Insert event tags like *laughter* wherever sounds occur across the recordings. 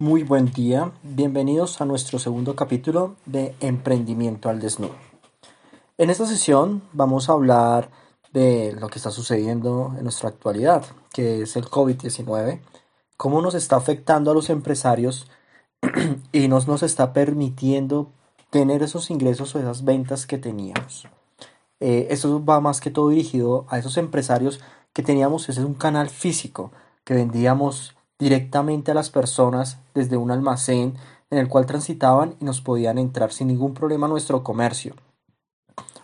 Muy buen día, bienvenidos a nuestro segundo capítulo de Emprendimiento al Desnudo. En esta sesión vamos a hablar de lo que está sucediendo en nuestra actualidad, que es el COVID-19, cómo nos está afectando a los empresarios *clears throat* y nos, nos está permitiendo tener esos ingresos o esas ventas que teníamos. Eh, esto va más que todo dirigido a esos empresarios que teníamos, ese es un canal físico, que vendíamos directamente a las personas desde un almacén en el cual transitaban y nos podían entrar sin ningún problema a nuestro comercio.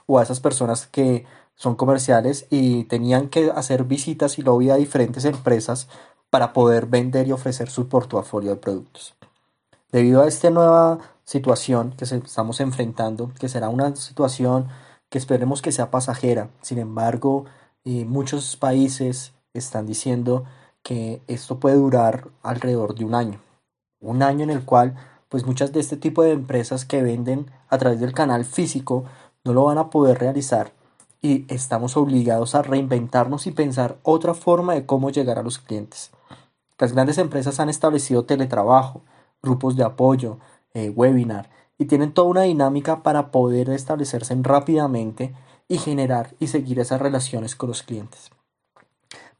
O a esas personas que son comerciales y tenían que hacer visitas y lobby a diferentes empresas para poder vender y ofrecer su portafolio de productos. Debido a esta nueva situación que estamos enfrentando, que será una situación que esperemos que sea pasajera, sin embargo, eh, muchos países están diciendo que esto puede durar alrededor de un año. Un año en el cual pues muchas de este tipo de empresas que venden a través del canal físico no lo van a poder realizar y estamos obligados a reinventarnos y pensar otra forma de cómo llegar a los clientes. Las grandes empresas han establecido teletrabajo, grupos de apoyo, eh, webinar y tienen toda una dinámica para poder establecerse rápidamente y generar y seguir esas relaciones con los clientes.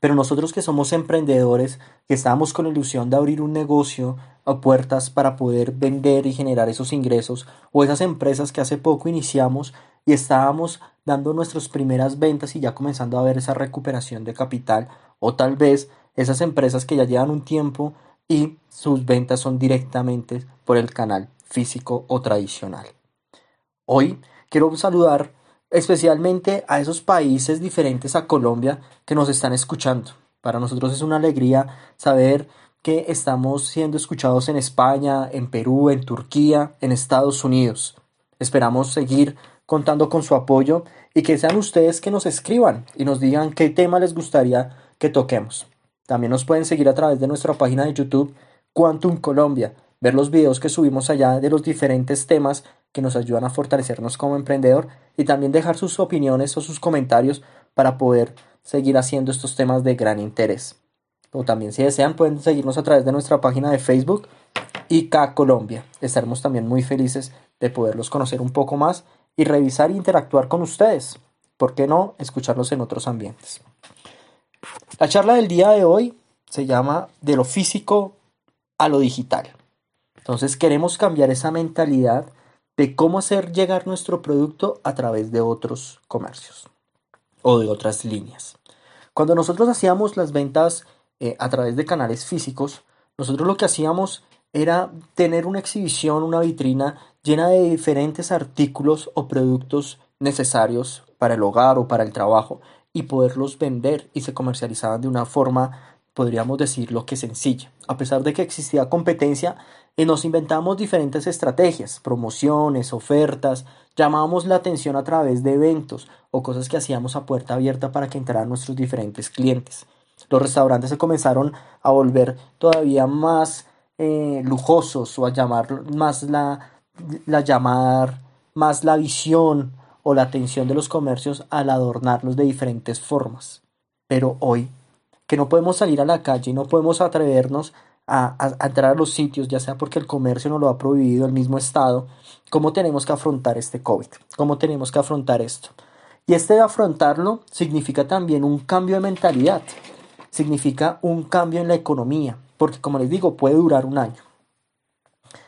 Pero nosotros que somos emprendedores, que estamos con la ilusión de abrir un negocio a puertas para poder vender y generar esos ingresos, o esas empresas que hace poco iniciamos y estábamos dando nuestras primeras ventas y ya comenzando a ver esa recuperación de capital, o tal vez esas empresas que ya llevan un tiempo y sus ventas son directamente por el canal físico o tradicional. Hoy quiero saludar especialmente a esos países diferentes a Colombia que nos están escuchando. Para nosotros es una alegría saber que estamos siendo escuchados en España, en Perú, en Turquía, en Estados Unidos. Esperamos seguir contando con su apoyo y que sean ustedes que nos escriban y nos digan qué tema les gustaría que toquemos. También nos pueden seguir a través de nuestra página de YouTube Quantum Colombia, ver los videos que subimos allá de los diferentes temas que nos ayudan a fortalecernos como emprendedor y también dejar sus opiniones o sus comentarios para poder seguir haciendo estos temas de gran interés. O también si desean pueden seguirnos a través de nuestra página de Facebook IK Colombia. Estaremos también muy felices de poderlos conocer un poco más y revisar e interactuar con ustedes. ¿Por qué no escucharlos en otros ambientes? La charla del día de hoy se llama de lo físico a lo digital. Entonces queremos cambiar esa mentalidad de cómo hacer llegar nuestro producto a través de otros comercios o de otras líneas. Cuando nosotros hacíamos las ventas eh, a través de canales físicos, nosotros lo que hacíamos era tener una exhibición, una vitrina llena de diferentes artículos o productos necesarios para el hogar o para el trabajo y poderlos vender y se comercializaban de una forma podríamos decirlo que sencilla. A pesar de que existía competencia, y nos inventamos diferentes estrategias, promociones, ofertas, llamábamos la atención a través de eventos o cosas que hacíamos a puerta abierta para que entraran nuestros diferentes clientes. Los restaurantes se comenzaron a volver todavía más eh, lujosos o a llamar más la, la llamar más la visión o la atención de los comercios al adornarlos de diferentes formas. Pero hoy, que no podemos salir a la calle, no podemos atrevernos a, entrar a los sitios, ya sea porque el comercio no lo ha prohibido el mismo Estado, ¿cómo tenemos que afrontar este COVID? ¿Cómo tenemos que afrontar esto? Y este de afrontarlo significa también un cambio de mentalidad, significa un cambio en la economía, porque como les digo, puede durar un año.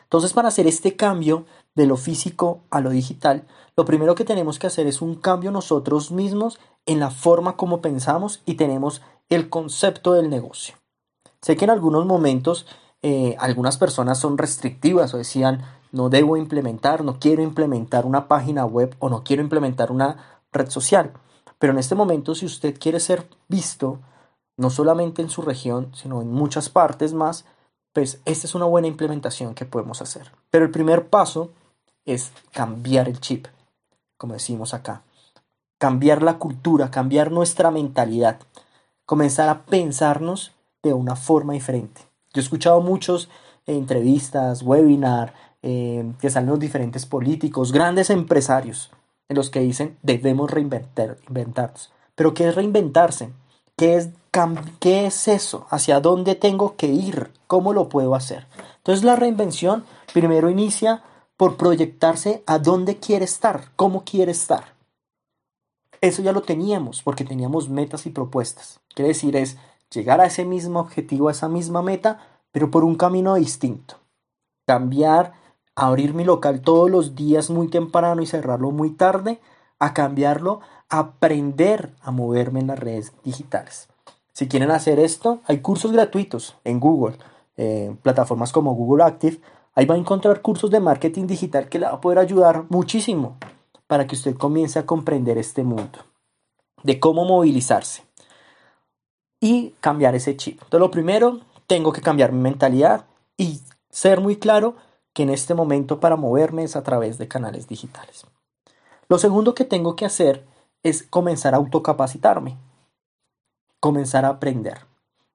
Entonces, para hacer este cambio de lo físico a lo digital, lo primero que tenemos que hacer es un cambio nosotros mismos en la forma como pensamos y tenemos el concepto del negocio. Sé que en algunos momentos eh, algunas personas son restrictivas o decían no debo implementar, no quiero implementar una página web o no quiero implementar una red social. Pero en este momento, si usted quiere ser visto, no solamente en su región, sino en muchas partes más, pues esta es una buena implementación que podemos hacer. Pero el primer paso es cambiar el chip, como decimos acá. Cambiar la cultura, cambiar nuestra mentalidad. Comenzar a pensarnos de una forma diferente. Yo he escuchado muchos eh, entrevistas, webinar, eh, que salen los diferentes políticos, grandes empresarios, en los que dicen debemos reinventar, inventarnos. Pero ¿qué es reinventarse? ¿Qué es, ¿Qué es eso? ¿Hacia dónde tengo que ir? ¿Cómo lo puedo hacer? Entonces la reinvención primero inicia por proyectarse a dónde quiere estar, cómo quiere estar. Eso ya lo teníamos porque teníamos metas y propuestas. Quiere decir es llegar a ese mismo objetivo, a esa misma meta, pero por un camino distinto. Cambiar, abrir mi local todos los días muy temprano y cerrarlo muy tarde, a cambiarlo, aprender a moverme en las redes digitales. Si quieren hacer esto, hay cursos gratuitos en Google, eh, plataformas como Google Active. Ahí va a encontrar cursos de marketing digital que le va a poder ayudar muchísimo para que usted comience a comprender este mundo, de cómo movilizarse y cambiar ese chip. Entonces, lo primero, tengo que cambiar mi mentalidad y ser muy claro que en este momento para moverme es a través de canales digitales. Lo segundo que tengo que hacer es comenzar a autocapacitarme, comenzar a aprender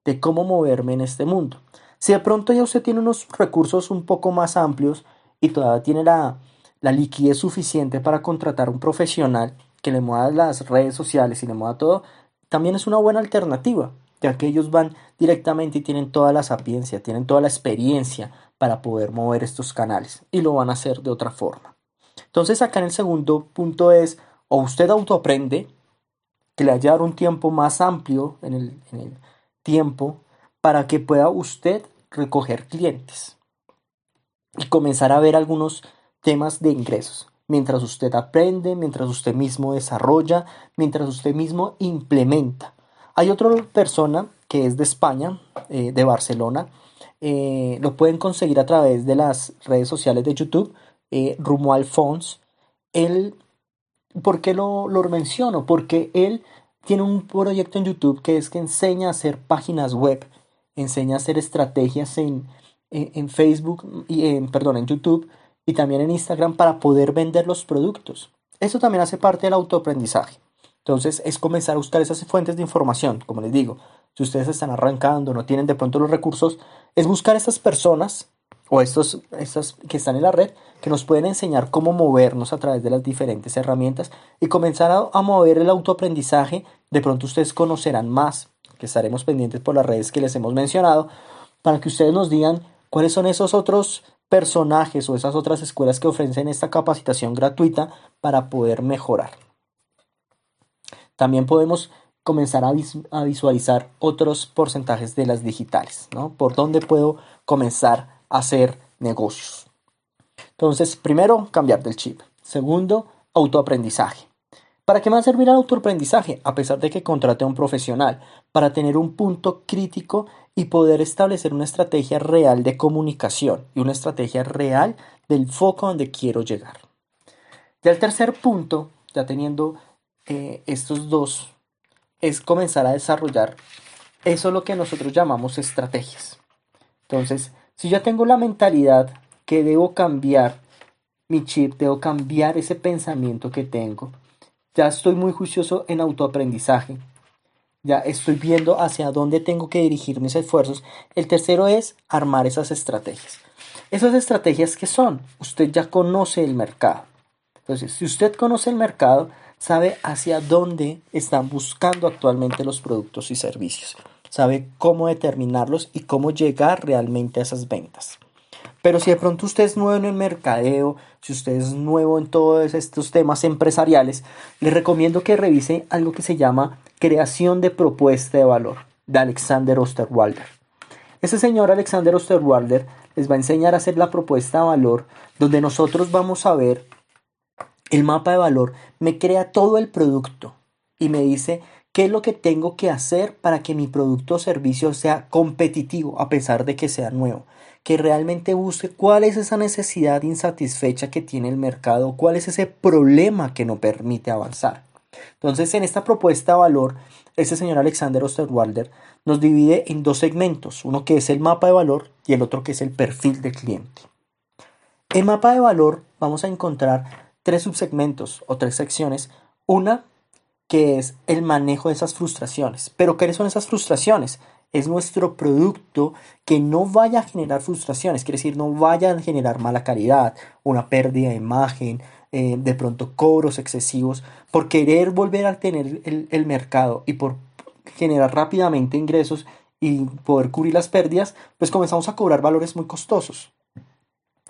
de cómo moverme en este mundo. Si de pronto ya usted tiene unos recursos un poco más amplios y todavía tiene la, la liquidez suficiente para contratar un profesional que le mueva las redes sociales y le mueva todo, también es una buena alternativa, ya que ellos van directamente y tienen toda la sapiencia, tienen toda la experiencia para poder mover estos canales y lo van a hacer de otra forma. Entonces acá en el segundo punto es, o usted autoaprende, que le haya dar un tiempo más amplio en el tiempo para que pueda usted recoger clientes y comenzar a ver algunos temas de ingresos. Mientras usted aprende, mientras usted mismo desarrolla, mientras usted mismo implementa. Hay otra persona que es de España, eh, de Barcelona. Eh, lo pueden conseguir a través de las redes sociales de YouTube, eh, Rumo Alfons. Él, ¿por qué lo, lo menciono? Porque él tiene un proyecto en YouTube que es que enseña a hacer páginas web, enseña a hacer estrategias en, en, Facebook y en, perdón, en YouTube y también en Instagram para poder vender los productos. Eso también hace parte del autoaprendizaje. Entonces es comenzar a buscar esas fuentes de información, como les digo. Si ustedes están arrancando, no tienen de pronto los recursos, es buscar estas personas o estos, estas que están en la red que nos pueden enseñar cómo movernos a través de las diferentes herramientas y comenzar a, a mover el autoaprendizaje. De pronto ustedes conocerán más, que estaremos pendientes por las redes que les hemos mencionado, para que ustedes nos digan cuáles son esos otros personajes o esas otras escuelas que ofrecen esta capacitación gratuita para poder mejorar. También podemos comenzar a, visualizar otros porcentajes de las digitales, ¿no? Por dónde puedo comenzar a hacer negocios. Entonces, primero, cambiar del chip. Segundo, autoaprendizaje. ¿Para qué me va a servir el autoaprendizaje? A pesar de que contrate a un profesional, para tener un punto crítico y poder establecer una estrategia real de comunicación y una estrategia real del foco donde quiero llegar. Y el tercer punto, ya teniendo eh, estos dos, es comenzar a desarrollar eso es lo que nosotros llamamos estrategias. Entonces, si ya tengo la mentalidad que debo cambiar mi chip, debo cambiar ese pensamiento que tengo, ya estoy muy juicioso en autoaprendizaje, ya estoy viendo hacia dónde tengo que dirigir mis esfuerzos. El tercero es armar esas estrategias. Esas estrategias que son, usted ya conoce el mercado. Entonces, si usted conoce el mercado, sabe hacia dónde están buscando actualmente los productos y servicios. Sabe cómo determinarlos y cómo llegar realmente a esas ventas. Pero si de pronto usted es nuevo en el mercadeo, si usted es nuevo en todos estos temas empresariales, le recomiendo que revise algo que se llama creación de propuesta de valor de Alexander Osterwalder. Ese señor Alexander Osterwalder les va a enseñar a hacer la propuesta de valor donde nosotros vamos a ver el mapa de valor, me crea todo el producto y me dice qué es lo que tengo que hacer para que mi producto o servicio sea competitivo a pesar de que sea nuevo que realmente busque cuál es esa necesidad insatisfecha que tiene el mercado, cuál es ese problema que no permite avanzar. Entonces, en esta propuesta de valor, ese señor Alexander Osterwalder nos divide en dos segmentos, uno que es el mapa de valor y el otro que es el perfil de cliente. En mapa de valor vamos a encontrar tres subsegmentos o tres secciones. Una que es el manejo de esas frustraciones. Pero ¿qué son esas frustraciones? Es nuestro producto que no vaya a generar frustraciones, quiere decir, no vaya a generar mala calidad, una pérdida de imagen, eh, de pronto cobros excesivos, por querer volver a tener el, el mercado y por generar rápidamente ingresos y poder cubrir las pérdidas, pues comenzamos a cobrar valores muy costosos.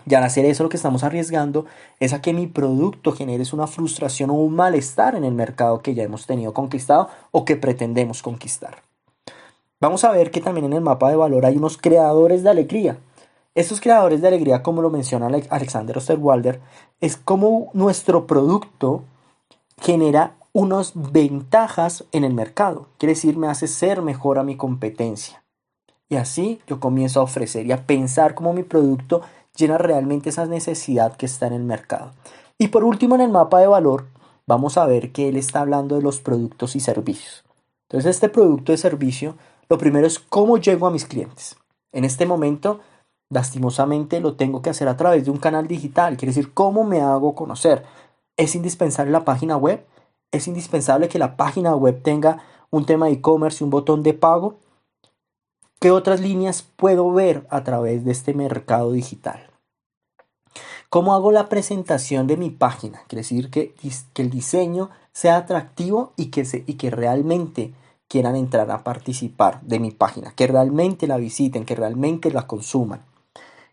Y al hacer eso lo que estamos arriesgando es a que mi producto genere una frustración o un malestar en el mercado que ya hemos tenido conquistado o que pretendemos conquistar. Vamos a ver que también en el mapa de valor hay unos creadores de alegría. Estos creadores de alegría, como lo menciona Alexander Osterwalder, es como nuestro producto genera unas ventajas en el mercado. Quiere decir, me hace ser mejor a mi competencia. Y así yo comienzo a ofrecer y a pensar cómo mi producto llena realmente esa necesidad que está en el mercado. Y por último, en el mapa de valor, vamos a ver que él está hablando de los productos y servicios. Entonces, este producto de servicio, lo primero es cómo llego a mis clientes. En este momento, lastimosamente, lo tengo que hacer a través de un canal digital, quiere decir, cómo me hago conocer. Es indispensable la página web, es indispensable que la página web tenga un tema de e-commerce y un botón de pago. ¿Qué otras líneas puedo ver a través de este mercado digital? ¿Cómo hago la presentación de mi página? Quiere decir que, que el diseño sea atractivo y que, se, y que realmente quieran entrar a participar de mi página, que realmente la visiten, que realmente la consuman.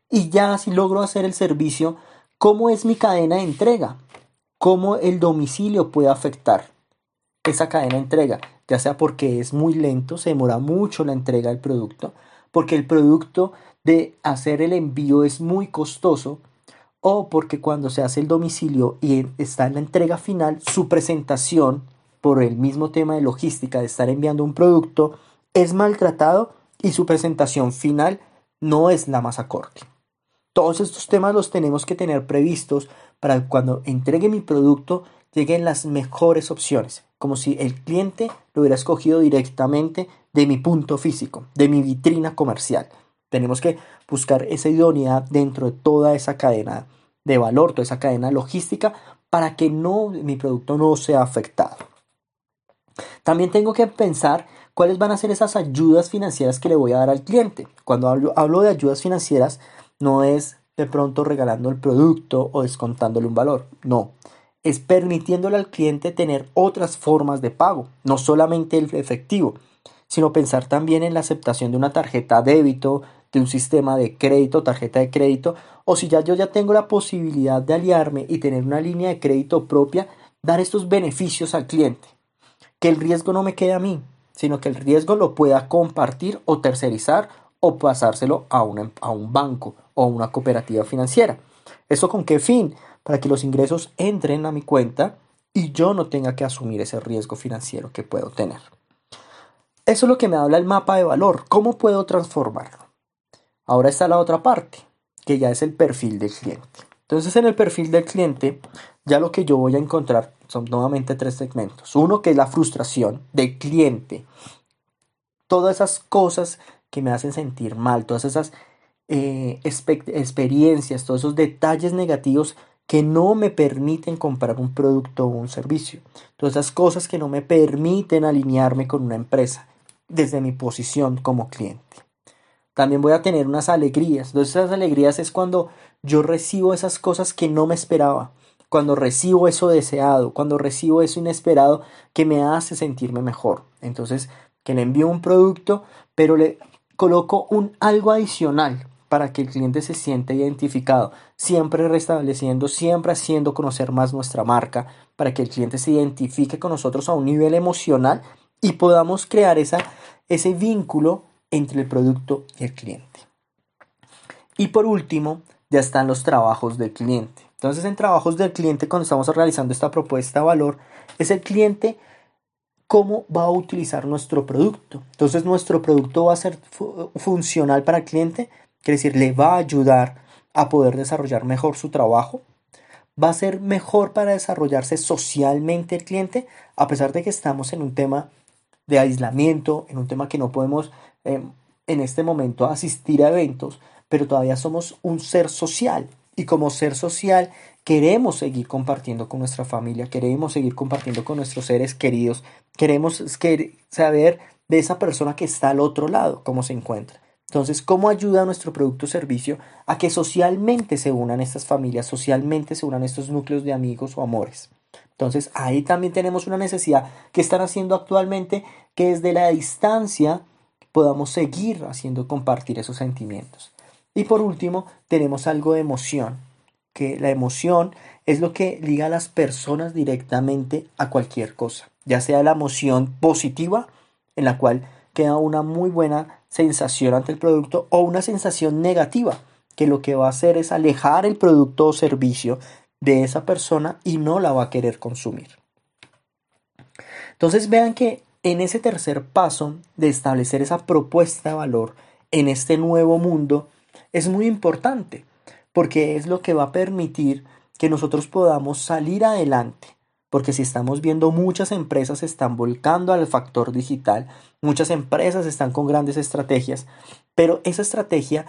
Y ya si logro hacer el servicio, ¿cómo es mi cadena de entrega? cómo el domicilio puede afectar esa cadena de entrega, ya sea porque es muy lento, se demora mucho la entrega del producto, porque el producto de hacer el envío es muy costoso, o porque cuando se hace el domicilio y está en la entrega final, su presentación, por el mismo tema de logística de estar enviando un producto, es maltratado y su presentación final no es la más acorde. Todos estos temas los tenemos que tener previstos para que cuando entregue mi producto lleguen las mejores opciones, como si el cliente lo hubiera escogido directamente de mi punto físico, de mi vitrina comercial. Tenemos que buscar esa idoneidad dentro de toda esa cadena de valor, toda esa cadena logística, para que no, mi producto no sea afectado. También tengo que pensar cuáles van a ser esas ayudas financieras que le voy a dar al cliente. Cuando hablo, de ayudas financieras, no es de pronto regalando el producto o descontándole un valor. No, es permitiéndole al cliente tener otras formas de pago, no solamente el efectivo, sino pensar también en la aceptación de una tarjeta débito, de un sistema de crédito, tarjeta de crédito, o si ya yo ya tengo la posibilidad de aliarme y tener una línea de crédito propia, dar estos beneficios al cliente. Que el riesgo no me quede a mí, sino que el riesgo lo pueda compartir o tercerizar o pasárselo a, a un banco o una cooperativa financiera. ¿Eso con qué fin? Para que los ingresos entren a mi cuenta y yo no tenga que asumir ese riesgo financiero que puedo tener. Eso es lo que me habla el mapa de valor. ¿Cómo puedo transformarlo? Ahora está la otra parte, que ya es el perfil del cliente. Entonces en el perfil del cliente, ya lo que yo voy a encontrar son nuevamente tres segmentos. Uno que es la frustración del cliente. Todas esas cosas que me hacen sentir mal, todas esas eh, experiencias, todos esos detalles negativos que no me permiten comprar un producto o un servicio. Todas esas cosas que no me permiten alinearme con una empresa desde mi posición como cliente. También voy a tener unas alegrías. Entonces esas alegrías es cuando yo recibo esas cosas que no me esperaba, cuando recibo eso deseado, cuando recibo eso inesperado que me hace sentirme mejor. Entonces, que le envío un producto, pero le coloco un algo adicional para que el cliente se sienta identificado, siempre restableciendo, siempre haciendo conocer más nuestra marca, para que el cliente se identifique con nosotros a un nivel emocional y podamos crear esa, ese vínculo entre el producto y el cliente. Y por último, ya están los trabajos del cliente. Entonces, en trabajos del cliente, cuando estamos realizando esta propuesta de valor, es el cliente cómo va a utilizar nuestro producto. Entonces, nuestro producto va a ser funcional para el cliente, Quiere decir, le va a ayudar a poder desarrollar mejor su trabajo. Va a ser mejor para desarrollarse socialmente el cliente, a pesar de que estamos en un tema de aislamiento, en un tema que no podemos em, en este momento asistir a eventos, pero todavía somos un ser social. Y como ser social queremos seguir compartiendo con nuestra familia, queremos seguir compartiendo con nuestros seres queridos, queremos saber de esa persona que está al otro lado, cómo se encuentra. Entonces, ¿cómo ayuda nuestro producto o servicio a que socialmente se unan estas familias, socialmente se unan estos núcleos de amigos o amores? Entonces, ahí también tenemos una necesidad que están haciendo actualmente que desde la distancia podamos seguir haciendo compartir esos sentimientos. Y por último, tenemos algo de emoción, que la emoción es lo que liga a las personas directamente a cualquier cosa, ya sea la emoción positiva, en la cual queda una muy buena sensación ante el producto, o una sensación negativa, que lo que va a hacer es alejar el producto o servicio de esa persona y no la va a querer consumir. Entonces vean que en ese tercer paso de establecer esa propuesta de valor en este nuevo mundo es muy importante porque es lo que va a permitir que nosotros podamos salir adelante. Porque si estamos viendo muchas empresas están volcando al factor digital, muchas empresas están con grandes estrategias, pero esa estrategia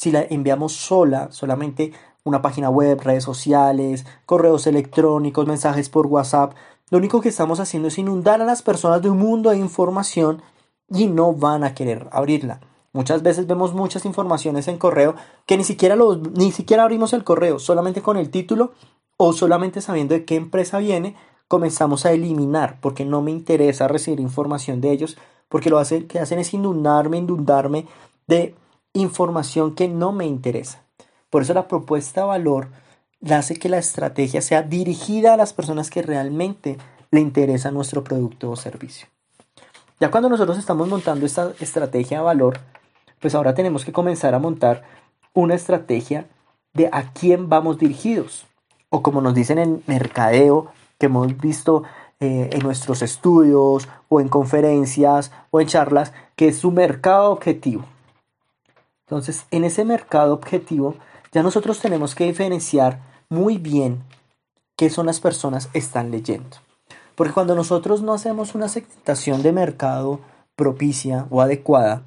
si la enviamos sola, solamente una página web, redes sociales, correos electrónicos, mensajes por WhatsApp, lo único que estamos haciendo es inundar a las personas de un mundo de información y no van a querer abrirla. Muchas veces vemos muchas informaciones en correo que ni siquiera, los, ni siquiera abrimos el correo, solamente con el título o solamente sabiendo de qué empresa viene, comenzamos a eliminar porque no me interesa recibir información de ellos, porque lo que hacen es inundarme, inundarme de información que no me interesa. Por eso la propuesta de valor hace que la estrategia sea dirigida a las personas que realmente le interesa nuestro producto o servicio. Ya cuando nosotros estamos montando esta estrategia de valor, pues ahora tenemos que comenzar a montar una estrategia de a quién vamos dirigidos. O como nos dicen en mercadeo, que hemos visto eh, en nuestros estudios o en conferencias o en charlas, que es su mercado objetivo. Entonces, en ese mercado objetivo, ya nosotros tenemos que diferenciar muy bien qué son las personas están leyendo. Porque cuando nosotros no hacemos una segmentación de mercado propicia o adecuada,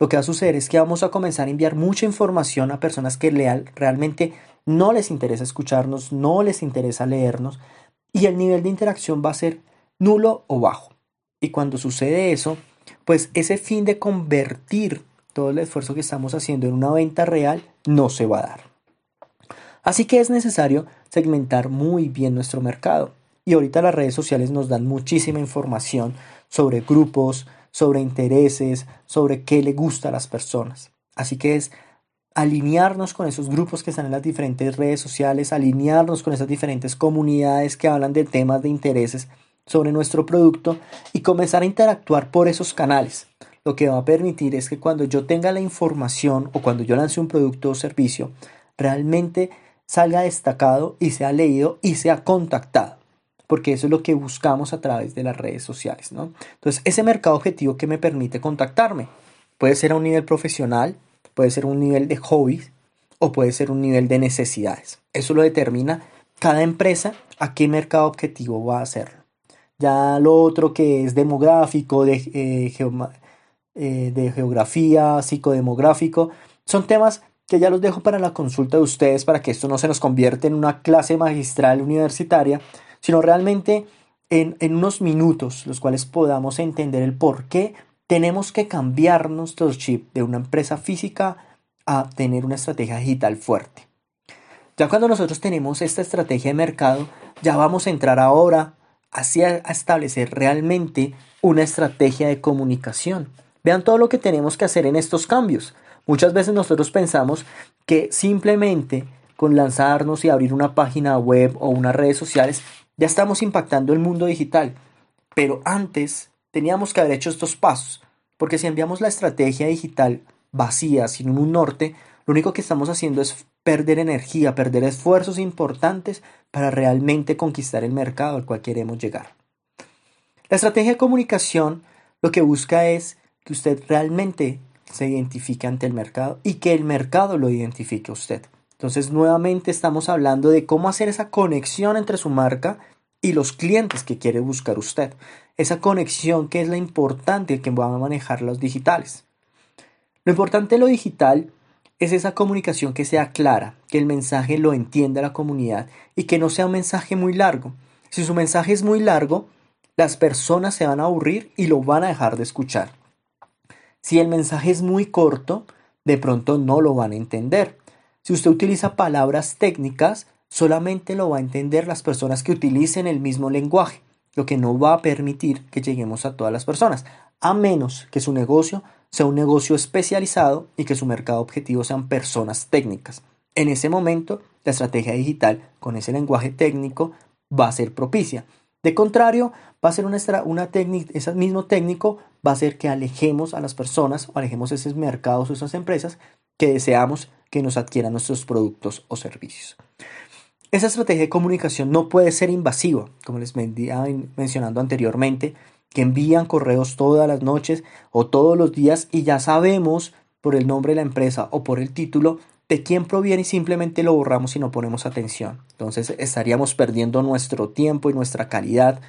lo que va a suceder es que vamos a comenzar a enviar mucha información a personas que realmente no les interesa escucharnos, no les interesa leernos y el nivel de interacción va a ser nulo o bajo. Y cuando sucede eso, pues ese fin de convertir todo el esfuerzo que estamos haciendo en una venta real no se va a dar. Así que es necesario segmentar muy bien nuestro mercado. Y ahorita las redes sociales nos dan muchísima información sobre grupos, sobre intereses, sobre qué le gusta a las personas. Así que es alinearnos con esos grupos que están en las diferentes redes sociales, alinearnos con esas diferentes comunidades que hablan de temas de intereses sobre nuestro producto y comenzar a interactuar por esos canales lo que va a permitir es que cuando yo tenga la información o cuando yo lance un producto o servicio, realmente salga destacado y sea leído y sea contactado. Porque eso es lo que buscamos a través de las redes sociales, ¿no? Entonces, ese mercado objetivo que me permite contactarme puede ser a un nivel profesional, puede ser un nivel de hobbies o puede ser un nivel de necesidades. Eso lo determina cada empresa a qué mercado objetivo va a hacerlo. Ya lo otro que es demográfico, de, eh, eh, de geografía, psicodemográfico. Son temas que ya los dejo para la consulta de ustedes para que esto no se nos convierta en una clase magistral universitaria, sino realmente en, en unos minutos los cuales podamos entender el por qué tenemos que cambiar nuestro chip de una empresa física a tener una estrategia digital fuerte. Ya cuando nosotros tenemos esta estrategia de mercado, ya vamos a entrar ahora hacia establecer realmente una estrategia de comunicación. Vean todo lo que tenemos que hacer en estos cambios. Muchas veces nosotros pensamos que simplemente con lanzarnos y abrir una página web o unas redes sociales ya estamos impactando el mundo digital. Pero antes teníamos que haber hecho estos pasos, porque si enviamos la estrategia digital vacía, sin un norte, lo único que estamos haciendo es perder energía, perder esfuerzos importantes para realmente conquistar el mercado al cual queremos llegar. La estrategia de comunicación lo que busca es que usted realmente se identifique ante el mercado y que el mercado lo identifique a usted. Entonces, nuevamente estamos hablando de cómo hacer esa conexión entre su marca y los clientes que quiere buscar usted. Esa conexión que es la importante que van a manejar los digitales. Lo importante de lo digital es esa comunicación que sea clara, que el mensaje lo entienda la comunidad y que no sea un mensaje muy largo. Si su mensaje es muy largo, las personas se van a aburrir y lo van a dejar de escuchar. Si el mensaje es muy corto, de pronto no lo van a entender. Si usted utiliza palabras técnicas, solamente lo va a entender las personas que utilicen el mismo lenguaje, lo que no va a permitir que lleguemos a todas las personas. a menos que su negocio sea un negocio especializado y que su mercado objetivo sean personas técnicas. En ese momento, la estrategia digital con ese lenguaje técnico va a ser propicia. De contrario, va a ser una, una técnica, ese mismo técnico va a hacer que alejemos a las personas o alejemos esos mercados o esas empresas que deseamos que nos adquieran nuestros productos o servicios. Esa estrategia de comunicación no puede ser invasiva, como les venía mencionando anteriormente, que envían correos todas las noches o todos los días y ya sabemos por el nombre de la empresa o por el título de quién proviene y simplemente lo borramos y no ponemos atención. Entonces estaríamos perdiendo nuestro tiempo y nuestra calidad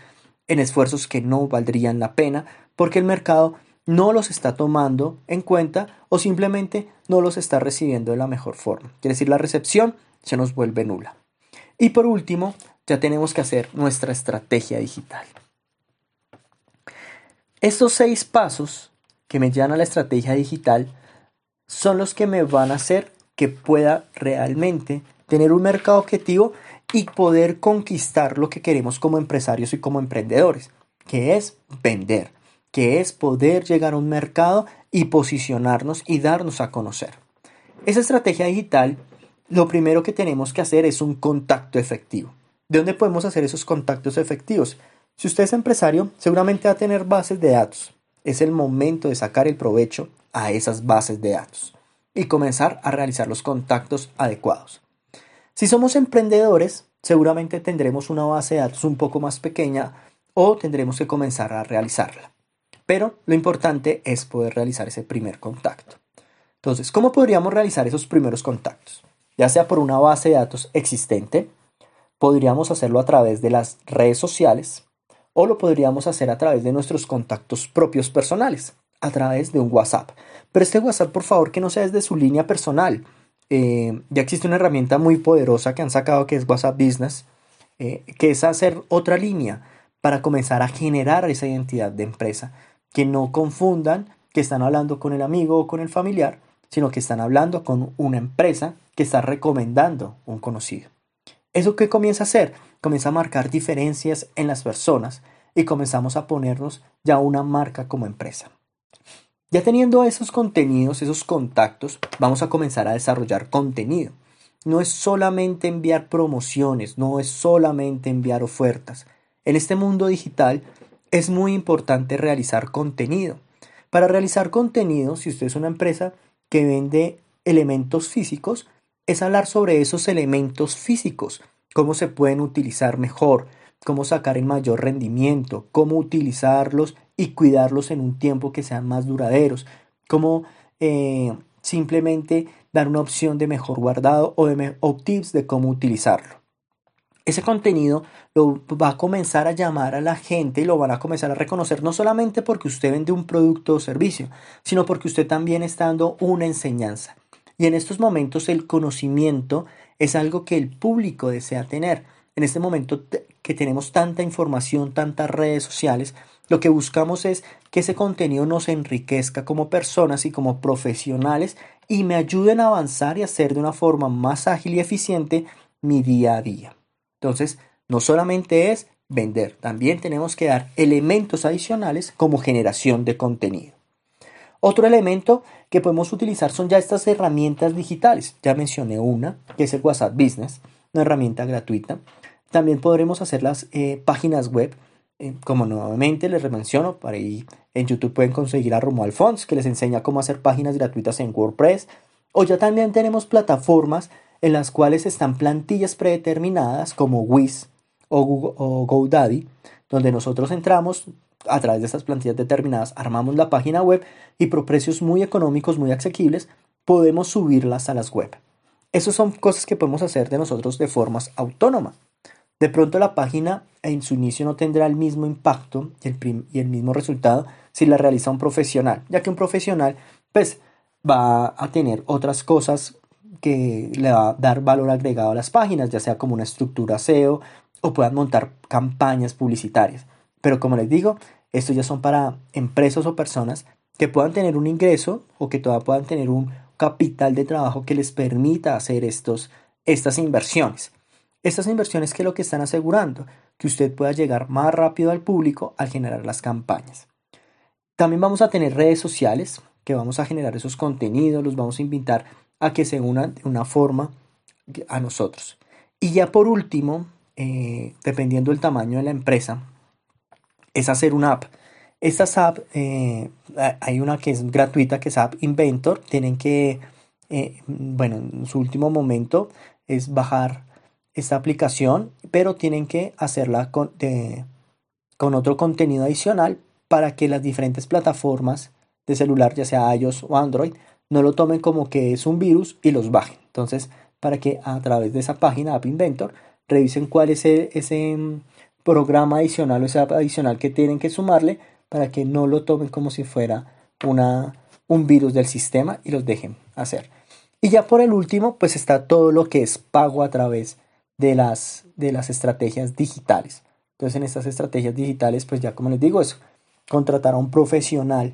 en esfuerzos que no valdrían la pena porque el mercado no los está tomando en cuenta o simplemente no los está recibiendo de la mejor forma. Quiere decir, la recepción se nos vuelve nula. Y por último, ya tenemos que hacer nuestra estrategia digital. Estos seis pasos que me llevan a la estrategia digital son los que me van a hacer que pueda realmente tener un mercado objetivo y poder conquistar lo que queremos como empresarios y como emprendedores, que es vender, que es poder llegar a un mercado y posicionarnos y darnos a conocer. Esa estrategia digital lo primero que tenemos que hacer es un contacto efectivo. ¿De dónde podemos hacer esos contactos efectivos? Si usted es empresario, seguramente va a tener bases de datos. Es el momento de sacar el provecho a esas bases de datos y comenzar a realizar los contactos adecuados. Si somos emprendedores, seguramente tendremos una base de datos un poco más pequeña o tendremos que comenzar a realizarla. Pero lo importante es poder realizar ese primer contacto. Entonces, ¿cómo podríamos realizar esos primeros contactos? ya sea por una base de datos existente, podríamos hacerlo a través de las redes sociales o lo podríamos hacer a través de nuestros contactos propios personales, a través de un WhatsApp. Pero este WhatsApp, por favor, que no sea desde su línea personal. Eh, ya existe una herramienta muy poderosa que han sacado que es WhatsApp Business, eh, que es hacer otra línea para comenzar a generar esa identidad de empresa. Que no confundan que están hablando con el amigo o con el familiar, sino que están hablando con una empresa que está recomendando un conocido. ¿Eso qué comienza a hacer? Comienza a marcar diferencias en las personas y comenzamos a ponernos ya una marca como empresa. Ya teniendo esos contenidos, esos contactos, vamos a comenzar a desarrollar contenido. No es solamente enviar promociones, no es solamente enviar ofertas. En este mundo digital es muy importante realizar contenido. Para realizar contenido, si usted es una empresa, que vende elementos físicos es hablar sobre esos elementos físicos, cómo se pueden utilizar mejor, cómo sacar el mayor rendimiento, cómo utilizarlos y cuidarlos en un tiempo que sean más duraderos, cómo eh, simplemente dar una opción de mejor guardado o, de, o tips de cómo utilizarlo ese contenido lo va a comenzar a llamar a la gente y lo van a comenzar a reconocer no solamente porque usted vende un producto o servicio, sino porque usted también está dando una enseñanza. Y en estos momentos el conocimiento es algo que el público desea tener. En este momento que tenemos tanta información, tantas redes sociales, lo que buscamos es que ese contenido nos enriquezca como personas y como profesionales y me ayuden a avanzar y hacer de una forma más ágil y eficiente mi día a día. Entonces, no solamente es vender, también tenemos que dar elementos adicionales como generación de contenido. Otro elemento que podemos utilizar son ya estas herramientas digitales. Ya mencioné una, que es el WhatsApp Business, una herramienta gratuita. También podremos hacer las eh, páginas web, eh, como nuevamente les menciono, para ahí en YouTube pueden conseguir a Romuald Fons, que les enseña cómo hacer páginas gratuitas en WordPress. O ya también tenemos plataformas en las cuales están plantillas predeterminadas como Wiz o, GoDaddy, donde nosotros entramos a través de estas plantillas determinadas, armamos la página web y por precios muy económicos, muy asequibles, podemos subirlas a las web. Esas son cosas que podemos hacer de nosotros de formas autónoma. De pronto la página en su inicio no tendrá el mismo impacto y el, mismo resultado si la realiza un profesional, ya que un profesional pues va a tener otras cosas que le va a dar valor agregado a las páginas, ya sea como una estructura SEO o puedan montar campañas publicitarias. Pero como les digo, estos ya son para empresas o personas que puedan tener un ingreso o que todavía puedan tener un capital de trabajo que les permita hacer estos, estas inversiones. Estas inversiones que lo que están asegurando, que usted pueda llegar más rápido al público al generar las campañas. También vamos a tener redes sociales que vamos a generar esos contenidos, los vamos a invitar a que se unan de una forma a nosotros. Y ya por último, eh, dependiendo del tamaño de la empresa, es hacer una app. Estas app, eh, hay una que es gratuita, que es App Inventor. Tienen que, eh, bueno, en su último momento es bajar esta aplicación, pero tienen que hacerla con, otro contenido adicional para que las diferentes plataformas de celular, ya sea iOS o Android, no lo tomen como que es un virus y los bajen. Entonces, para que a través de esa página App Inventor revisen cuál es ese, mm, programa adicional o esa adicional que tienen que sumarle para que no lo tomen como si fuera una, un virus del sistema y los dejen hacer. Y ya por el último, pues está todo lo que es pago a través de las, de las estrategias digitales. Entonces en estas estrategias digitales, pues ya como les digo, eso, contratar a un profesional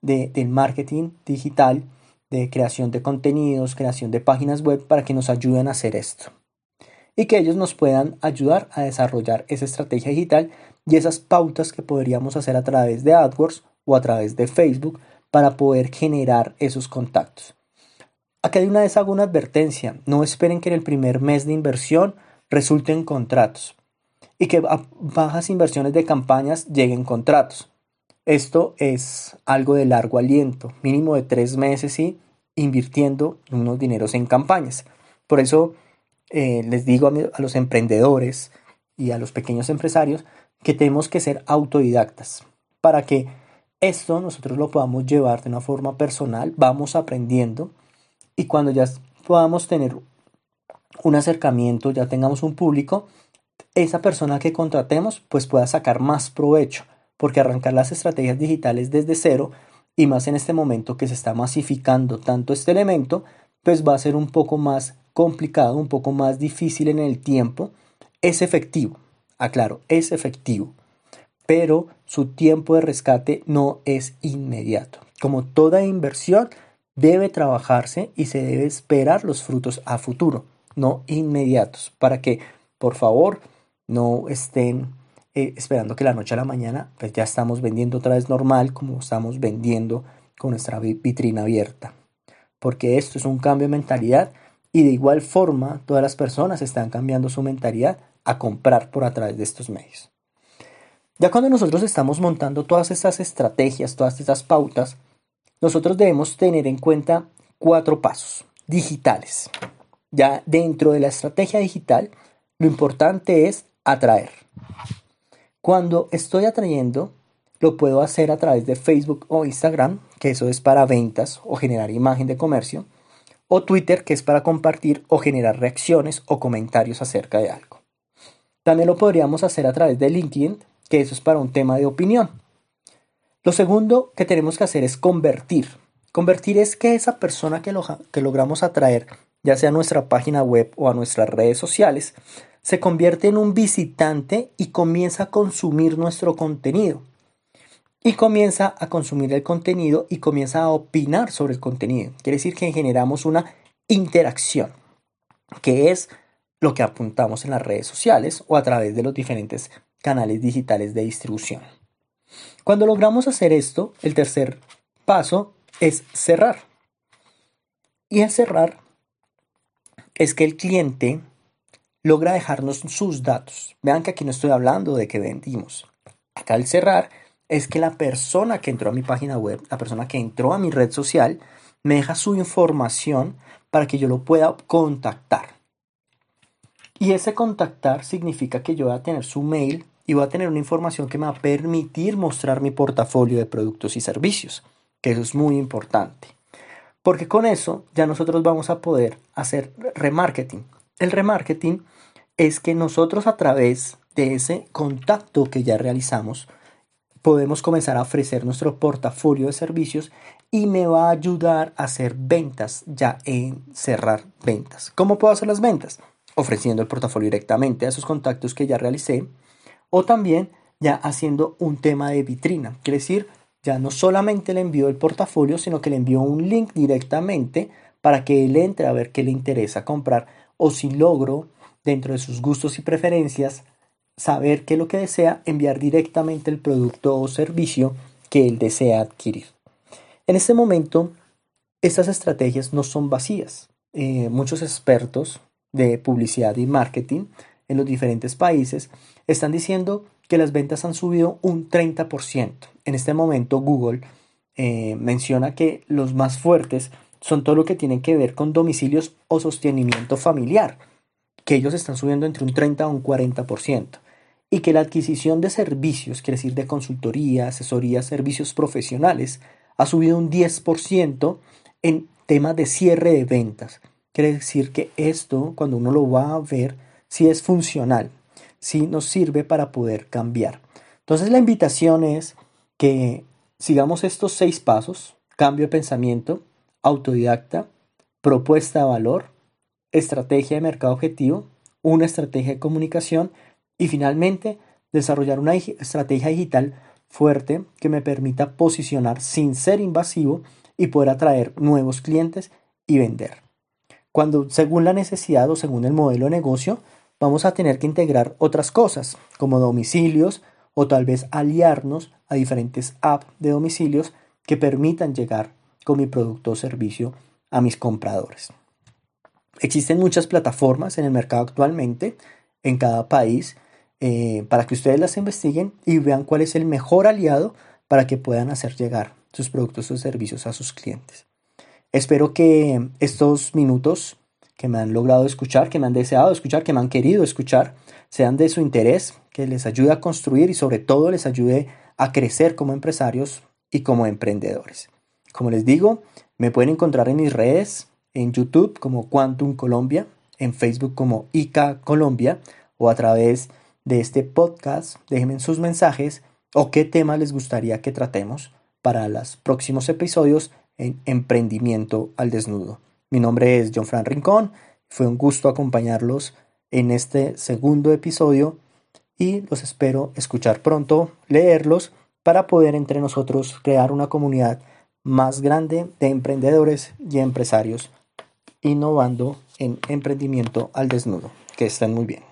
de, del marketing digital, de creación de contenidos, creación de páginas web para que nos ayuden a hacer esto. Y que ellos nos puedan ayudar a desarrollar esa estrategia digital y esas pautas que podríamos hacer a través de AdWords o a través de Facebook para poder generar esos contactos. Aquí hay una vez hago una advertencia, no esperen que en el primer mes de inversión resulten contratos y que a bajas inversiones de campañas lleguen contratos. Esto es algo de largo aliento, mínimo de tres meses y invirtiendo unos dineros en campañas. Por eso eh, les digo a, a los emprendedores y a los pequeños empresarios que tenemos que ser autodidactas para que esto nosotros lo podamos llevar de una forma personal, vamos aprendiendo y cuando ya podamos tener un acercamiento, ya tengamos un público, esa persona que contratemos pues pueda sacar más provecho, porque arrancar las estrategias digitales desde cero y más en este momento que se está masificando tanto este elemento, pues va a ser un poco más complicado, un poco más difícil en el tiempo. Es efectivo, aclaro, es efectivo, pero su tiempo de rescate no es inmediato. Como toda inversión, debe trabajarse y se debe esperar los frutos a futuro, no inmediatos, para que, por favor, no estén eh, esperando que la noche a la mañana pues ya estamos vendiendo otra vez normal como estamos vendiendo con nuestra vitrina abierta. Porque esto es un cambio de mentalidad y de igual forma todas las personas están cambiando su mentalidad a comprar por a través de estos medios. Ya cuando nosotros estamos montando todas estas estrategias, todas estas pautas, nosotros debemos tener en cuenta cuatro pasos digitales. Ya dentro de la estrategia digital, lo importante es atraer. Cuando estoy atrayendo, lo puedo hacer a través de Facebook o Instagram, que eso es para ventas o generar imagen de comercio, o Twitter, que es para compartir o generar reacciones o comentarios acerca de algo. También lo podríamos hacer a través de LinkedIn, que eso es para un tema de opinión. Lo segundo que tenemos que hacer es convertir. Convertir es que esa persona que, logramos atraer, ya sea a nuestra página web o a nuestras redes sociales, se convierte en un visitante y comienza a consumir nuestro contenido. Y comienza a consumir el contenido y comienza a opinar sobre el contenido. Quiere decir que generamos una interacción, que es lo que apuntamos en las redes sociales o a través de los diferentes canales digitales de distribución. Cuando logramos hacer esto, el tercer paso es cerrar. Y el cerrar es que el cliente logra dejarnos sus datos. Vean que aquí no estoy hablando de que vendimos. Acá el cerrar es que la persona que entró a mi página web, la persona que entró a mi red social, me deja su información para que yo lo pueda contactar. Y ese contactar significa que yo voy a tener su mail, y voy a tener una información que me va a permitir mostrar mi portafolio de productos y servicios, que eso es muy importante. Porque con eso ya nosotros vamos a poder hacer remarketing. El remarketing es que nosotros a través de ese contacto que ya realizamos, podemos comenzar a ofrecer nuestro portafolio de servicios y me va a ayudar a hacer ventas ya en cerrar ventas. ¿Cómo puedo hacer las ventas? Ofreciendo el portafolio directamente a esos contactos que ya realicé, o también ya haciendo un tema de vitrina. Quiere decir, ya no solamente le envío el portafolio, sino que le envío un link directamente para que él entre a ver qué le interesa comprar o si logro dentro de sus gustos y preferencias saber qué es lo que desea, enviar directamente el producto o servicio que él desea adquirir. En este momento, estas estrategias no son vacías. Eh, muchos expertos de publicidad y marketing en los diferentes países están diciendo que las ventas han subido un 30%. En este momento Google eh, menciona que los más fuertes son todo lo que tiene que ver con domicilios o sostenimiento familiar, que ellos están subiendo entre un 30 a un 40%, y que la adquisición de servicios, quiere decir de consultoría, asesoría, servicios profesionales, ha subido un 10% en temas de cierre de ventas. Quiere decir que esto, cuando uno lo va a ver, sí es funcional, sí nos sirve para poder cambiar. Entonces la invitación es que sigamos estos seis pasos, cambio de pensamiento, autodidacta, propuesta de valor, estrategia de mercado objetivo, una estrategia de comunicación y finalmente desarrollar una estrategia digital fuerte que me permita posicionar sin ser invasivo y poder atraer nuevos clientes y vender. Cuando según la necesidad o según el modelo de negocio, vamos a tener que integrar otras cosas como domicilios o tal vez aliarnos a diferentes apps de domicilios que permitan llegar con mi producto o servicio a mis compradores. Existen muchas plataformas en el mercado actualmente, en cada país, eh, para que ustedes las investiguen y vean cuál es el mejor aliado para que puedan hacer llegar sus productos o servicios a sus clientes. Espero que estos minutos que me han logrado escuchar, que me han deseado escuchar, que me han querido escuchar, sean de su interés, que les ayude a construir y sobre todo les ayude a crecer como empresarios y como emprendedores. Como les digo, me pueden encontrar en mis redes, en YouTube como Quantum Colombia, en Facebook como ICA Colombia o a través de este podcast. Déjenme sus mensajes o qué tema les gustaría que tratemos para los próximos episodios en Emprendimiento al Desnudo. Mi nombre es John Fran Rincón. Fue un gusto acompañarlos en este segundo episodio y los espero escuchar pronto, leerlos para poder entre nosotros crear una comunidad más grande de emprendedores y empresarios innovando en emprendimiento al desnudo. Que estén muy bien.